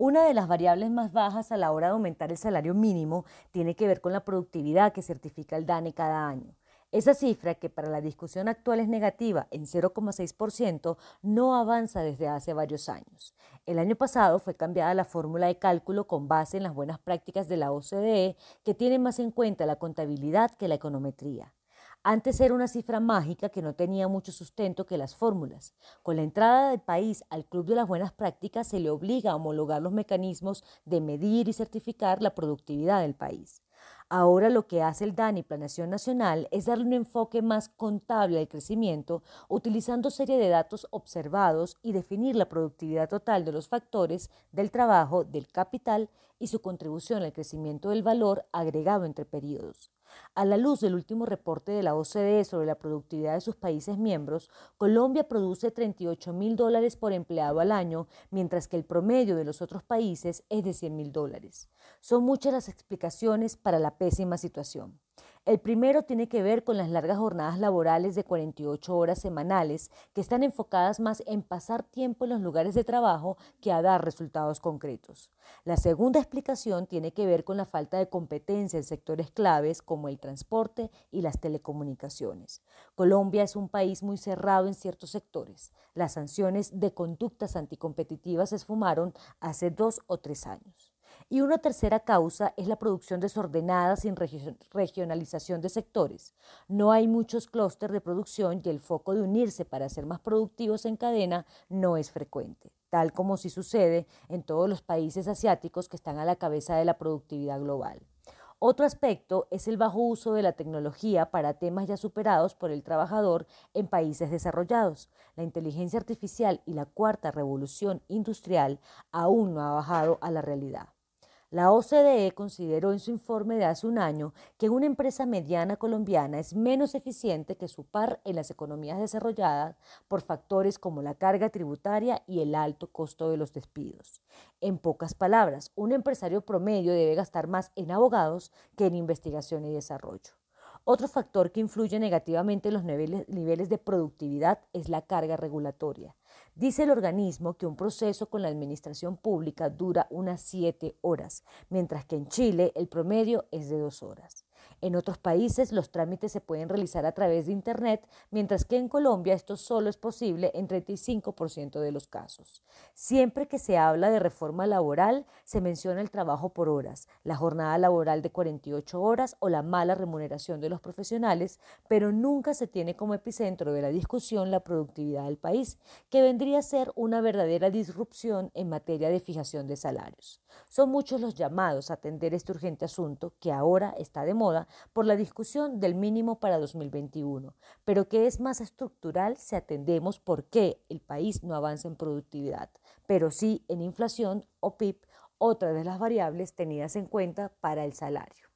Una de las variables más bajas a la hora de aumentar el salario mínimo tiene que ver con la productividad que certifica el DANE cada año. Esa cifra, que para la discusión actual es negativa en 0,6%, no avanza desde hace varios años. El año pasado fue cambiada la fórmula de cálculo con base en las buenas prácticas de la OCDE, que tiene más en cuenta la contabilidad que la econometría. Antes era una cifra mágica que no tenía mucho sustento que las fórmulas. Con la entrada del país al Club de las Buenas Prácticas se le obliga a homologar los mecanismos de medir y certificar la productividad del país. Ahora lo que hace el DANI Planeación Nacional es darle un enfoque más contable al crecimiento, utilizando serie de datos observados y definir la productividad total de los factores del trabajo, del capital y su contribución al crecimiento del valor agregado entre periodos. A la luz del último reporte de la OCDE sobre la productividad de sus países miembros, Colombia produce 38 mil dólares por empleado al año, mientras que el promedio de los otros países es de 100 mil dólares. Son muchas las explicaciones para la pésima situación. El primero tiene que ver con las largas jornadas laborales de 48 horas semanales que están enfocadas más en pasar tiempo en los lugares de trabajo que a dar resultados concretos. La segunda explicación tiene que ver con la falta de competencia en sectores claves como el transporte y las telecomunicaciones. Colombia es un país muy cerrado en ciertos sectores. Las sanciones de conductas anticompetitivas se esfumaron hace dos o tres años. Y una tercera causa es la producción desordenada sin regionalización de sectores. No hay muchos clústeres de producción y el foco de unirse para ser más productivos en cadena no es frecuente, tal como sí sucede en todos los países asiáticos que están a la cabeza de la productividad global. Otro aspecto es el bajo uso de la tecnología para temas ya superados por el trabajador en países desarrollados. La inteligencia artificial y la cuarta revolución industrial aún no ha bajado a la realidad. La OCDE consideró en su informe de hace un año que una empresa mediana colombiana es menos eficiente que su par en las economías desarrolladas por factores como la carga tributaria y el alto costo de los despidos. En pocas palabras, un empresario promedio debe gastar más en abogados que en investigación y desarrollo. Otro factor que influye negativamente en los niveles, de productividad es la carga regulatoria. Dice el organismo que un proceso con la administración pública dura unas siete horas, mientras que en Chile el promedio es de dos horas. En otros países los trámites se pueden realizar a través de Internet, mientras que en Colombia esto solo es posible en 35% de los casos. Siempre que se habla de reforma laboral, se menciona el trabajo por horas, la jornada laboral de 48 horas o la mala remuneración de los profesionales, pero nunca se tiene como epicentro de la discusión la productividad del país, que vendría a ser una verdadera disrupción en materia de fijación de salarios. Son muchos los llamados a atender este urgente asunto que ahora está de moda por la discusión del mínimo para 2021, pero que es más estructural si atendemos por qué el país no avanza en productividad, pero sí en inflación o PIB, otra de las variables tenidas en cuenta para el salario.